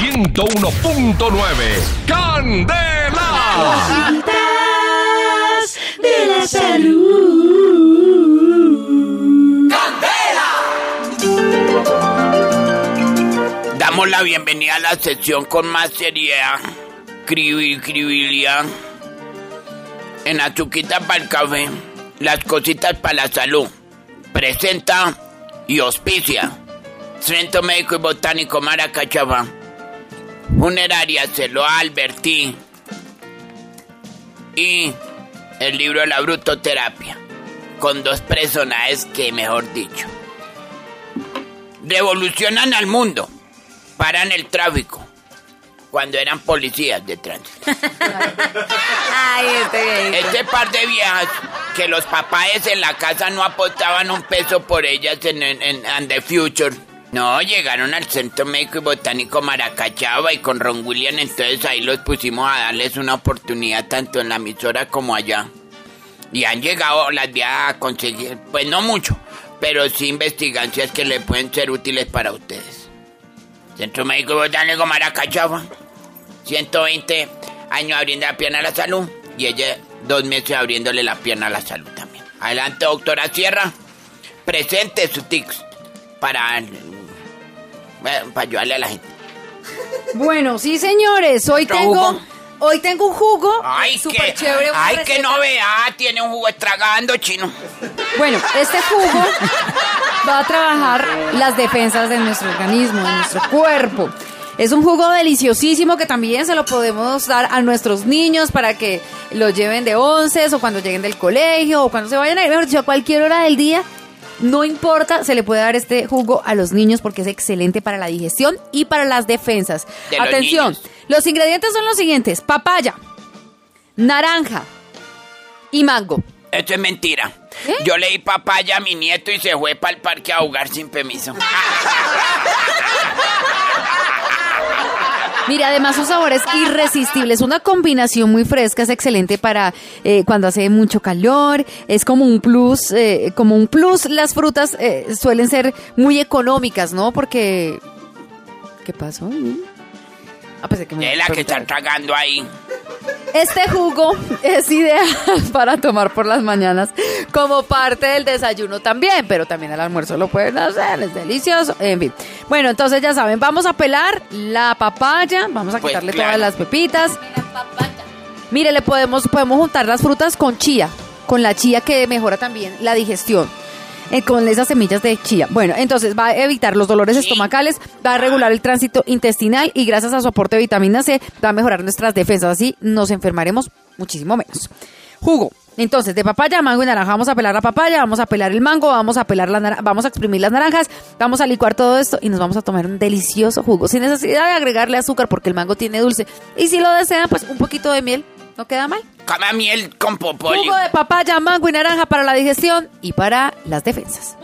101.9. ¡Candela! de la salud. Damos la bienvenida a la sección con más seriedad, cribilidad. En azuquita para el café, las cositas para la salud. Presenta y auspicia. Centro Médico y Botánico Maracachaba. Funeraria Celoa Alberti. Y el libro de la brutoterapia. Con dos personajes que, mejor dicho, revolucionan al mundo. Paran el tráfico. Cuando eran policías de tránsito. Ay, este Este par de viejas que los papás en la casa no apostaban un peso por ellas en, en, the Future. No, llegaron al Centro Médico y Botánico Maracachaba y con Ron William, entonces ahí los pusimos a darles una oportunidad tanto en la emisora como allá. Y han llegado las viejas a conseguir, pues no mucho, pero sí investigancias que le pueden ser útiles para ustedes. Centro Médico y Botánico Maracachaba, 120 años abriendo la pierna a la salud y ella dos meses abriéndole la pierna a la salud también. Adelante, doctora Sierra, presente su tics para, eh, para ayudarle a la gente. Bueno, sí, señores, hoy ¿Otro tengo, jugo? hoy tengo un jugo Ay, súper que, chévere. una ay, qué receta. novedad, tiene un jugo estragando chino. Bueno, este jugo va a trabajar las defensas de nuestro organismo, de nuestro cuerpo. Es un jugo deliciosísimo que también se lo podemos dar a nuestros niños para que lo lleven de once o cuando lleguen del colegio o cuando se vayan a ir, mejor dicho, a cualquier hora del día. No importa, se le puede dar este jugo a los niños porque es excelente para la digestión y para las defensas. De Atención, los ingredientes son los siguientes: papaya, naranja y mango. Esto es mentira. ¿Eh? Yo le di papaya a mi nieto y se fue para el parque a jugar sin permiso. Mira, además su sabor es irresistible, es una combinación muy fresca, es excelente para eh, cuando hace mucho calor, es como un plus, eh, como un plus. Las frutas eh, suelen ser muy económicas, ¿no? Porque... ¿Qué pasó? Ah, que me Es la que están tragando ahí. Este jugo es ideal para tomar por las mañanas como parte del desayuno también, pero también al almuerzo lo pueden hacer, es delicioso, en fin. Bueno, entonces ya saben, vamos a pelar la papaya, vamos a Pues quitarle claro. todas las pepitas. Mire, le podemos, podemos juntar las frutas con chía, con la chía que mejora también la digestión. Eh, con esas semillas de chía. Bueno, entonces va a evitar los dolores estomacales, va a regular el tránsito intestinal y gracias a su aporte de vitamina C va a mejorar nuestras defensas. Así nos enfermaremos muchísimo menos. Jugo. Entonces, de papaya, mango y naranja, vamos a pelar la papaya, vamos a pelar el mango, vamos a pelar la vamos a exprimir las naranjas, vamos a licuar todo esto y nos vamos a tomar un delicioso jugo, sin necesidad de agregarle azúcar porque el mango tiene dulce. Y si lo desean, pues un poquito de miel, no queda mal. Cama miel con popoli. Jugo de papaya, mango y naranja para la digestión y para las defensas.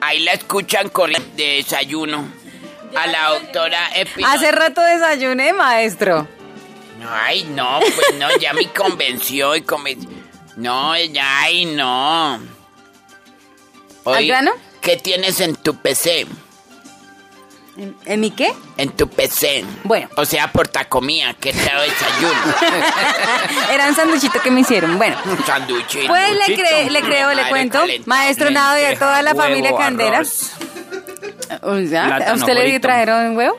Ahí la escuchan con el desayuno. A la doctora Espinosa. Hace rato desayuné, maestro. Ay, no, pues no, ya me convenció y convenció. No, ya, ay, no. ¿Al grano? ¿Qué tienes en tu PC? ¿En, en mi qué? En tu PC. Bueno. O sea, portacomía, ¿qué tal desayuno? Era un sanduchito que me hicieron. Bueno. Un sándwich. Pues le, cre- le creo, le cuento, maestro Nado y a toda la huevo, familia Candera. arroz. O sea, ¿A usted le frito. trajeron huevo?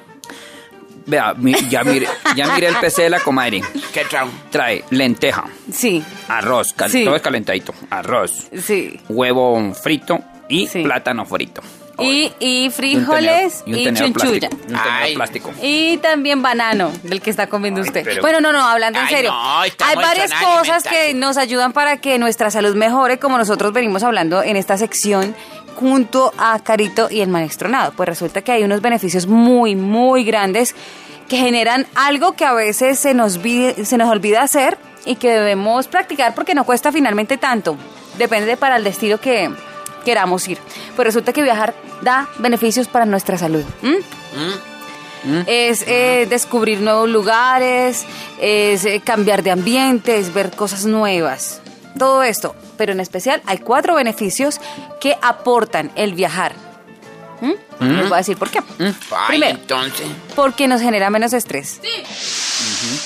Vea, mi- ya mire, ya mire el PC de la comadre. ¿Qué trajo? Trae lenteja, Sí, arroz, cal- Sí. todo es calentadito. Arroz, sí. huevo frito y Sí. plátano frito. Y, y Y un frijoles tenedor- y, un tenedor chunchulla. plástico, y plástico. Y también banano, del que está comiendo Ay, usted. pero- Bueno, no, no, hablando en Ay, serio. no, Hay varias cosas que nos ayudan para que nuestra salud mejore, como nosotros venimos hablando en esta sección junto a Carito y el maestro Nado. Pues resulta que hay unos beneficios muy, muy grandes que generan algo que a veces se nos, se nos olvida hacer y que debemos practicar porque no cuesta finalmente tanto. Depende de para el destino que queramos ir. Pues resulta que viajar da beneficios para nuestra salud. ¿m? Es eh, descubrir nuevos lugares, es eh, cambiar de ambiente, es ver cosas nuevas. Todo esto, pero en especial hay cuatro beneficios que aportan el viajar. ¿Mm? Les voy a decir por qué. Ay, Primero, entonces. porque nos genera menos estrés.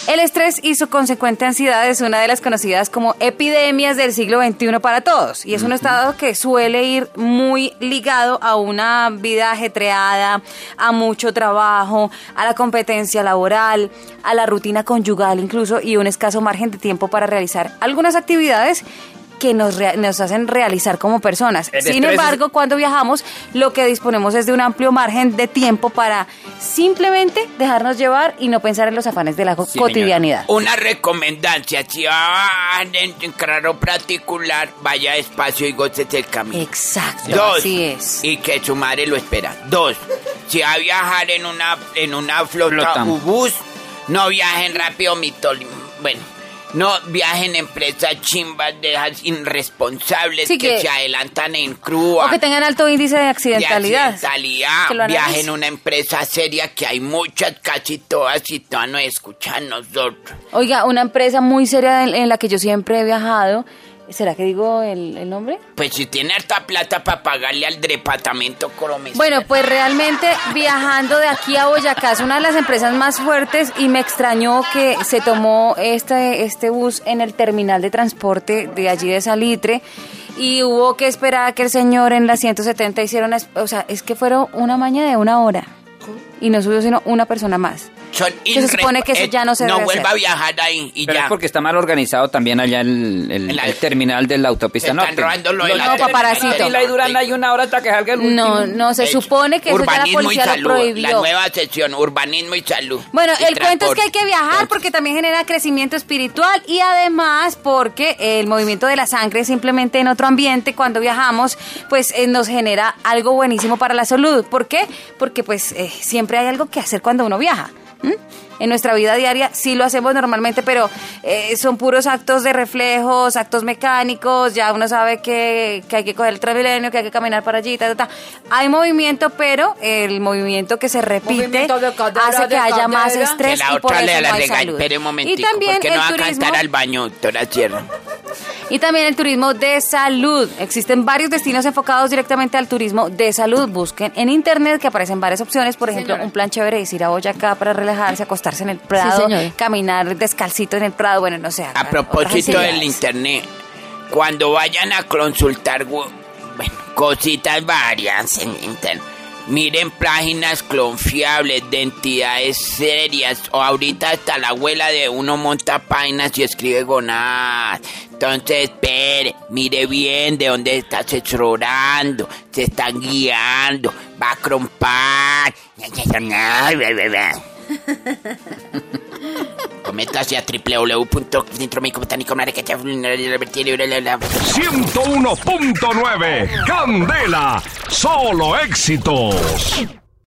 El estrés y su consecuente ansiedad es una de las conocidas como epidemias del siglo XXI para todos. Y es un estado que suele ir muy ligado a una vida ajetreada, a mucho trabajo, a la competencia laboral, a la rutina conyugal incluso y un escaso margen de tiempo para realizar algunas actividades que nos, rea- nos hacen realizar como personas. El Sin estrés embargo, cuando viajamos, lo que disponemos es de un amplio margen de tiempo para simplemente dejarnos llevar y no pensar en los afanes de la señora. cotidianidad. Una recomendancia, si va en, en carro particular, vaya despacio y gócese el camino. Exacto, Dos, así es. y que su madre lo espera. Dos, si va a viajar en una, en una flota Flota. u bus, no viajen rápido, mitol... Bueno, no viajen en empresas chimbas de esas irresponsables Sí, que, que- se adelantan en crua. O que tengan alto índice de de accidentalidad. accidentalidad. Que lo Viajen una empresa seria que hay muchas, casi todas, y todas nos escuchan nosotros. Oiga, una empresa muy seria en, en la que yo siempre he viajado. ¿Será que digo el, el nombre? Pues si tiene harta plata para pagarle al departamento colombiano. Bueno, pues realmente viajando de aquí a Boyacá es una de las empresas más fuertes y me extrañó que se tomó este, este bus en el terminal de transporte de allí de Salitre y hubo que esperar a que el señor en la 170 hiciera una... O sea, es que fueron una maña de una hora y no subió sino una persona más. Son que se supone que eso ya no se No debe vuelva hacer. a viajar ahí y Pero ya. es porque está mal organizado también allá el, el- terminal de la autopista están norte. robando lo de la No, terminal paparacito. Y la Durán hay una hora hasta que salga el último. No, no, se supone que eso ya la urbanismo y policía lo salud, prohibió. La nueva sección, urbanismo y salud. Bueno, Y el cuento es que hay transporte. que viajar porque también genera crecimiento espiritual y además porque el movimiento de la sangre simplemente en otro ambiente cuando viajamos pues eh, nos genera algo buenísimo para la salud. ¿Por qué? Porque pues eh, siempre hay algo que hacer cuando uno viaja. En nuestra vida diaria sí lo hacemos normalmente, pero eh, son puros actos de reflejos, actos mecánicos, ya uno sabe que, que hay que coger el Transmilenio, que hay que caminar para allí, ta, ta, ta. Hay movimiento, pero el movimiento que se repite cadera, hace que haya más. Que estrés la y por otra eso no hay salud. Un y también porque no va a cantar al baño, doctora Sierra. Y también el turismo de salud. Existen varios destinos enfocados directamente al turismo de salud. Busquen en internet que aparecen varias opciones. Por ejemplo, señora. un plan chévere es ir a Boyacá para relajarse, acostarse en el prado, caminar descalcito en el prado. Bueno, no sé. A propósito del internet, cuando vayan a consultar, bueno, cositas varias en internet, miren páginas confiables de entidades serias, o ahorita hasta la abuela de uno monta páginas y escribe gonadas. Entonces, espere, mire bien de dónde está asesorando, se están guiando, va a crompar. Coméntase a www.centromédico-botánico 101.9 Candela, solo éxitos.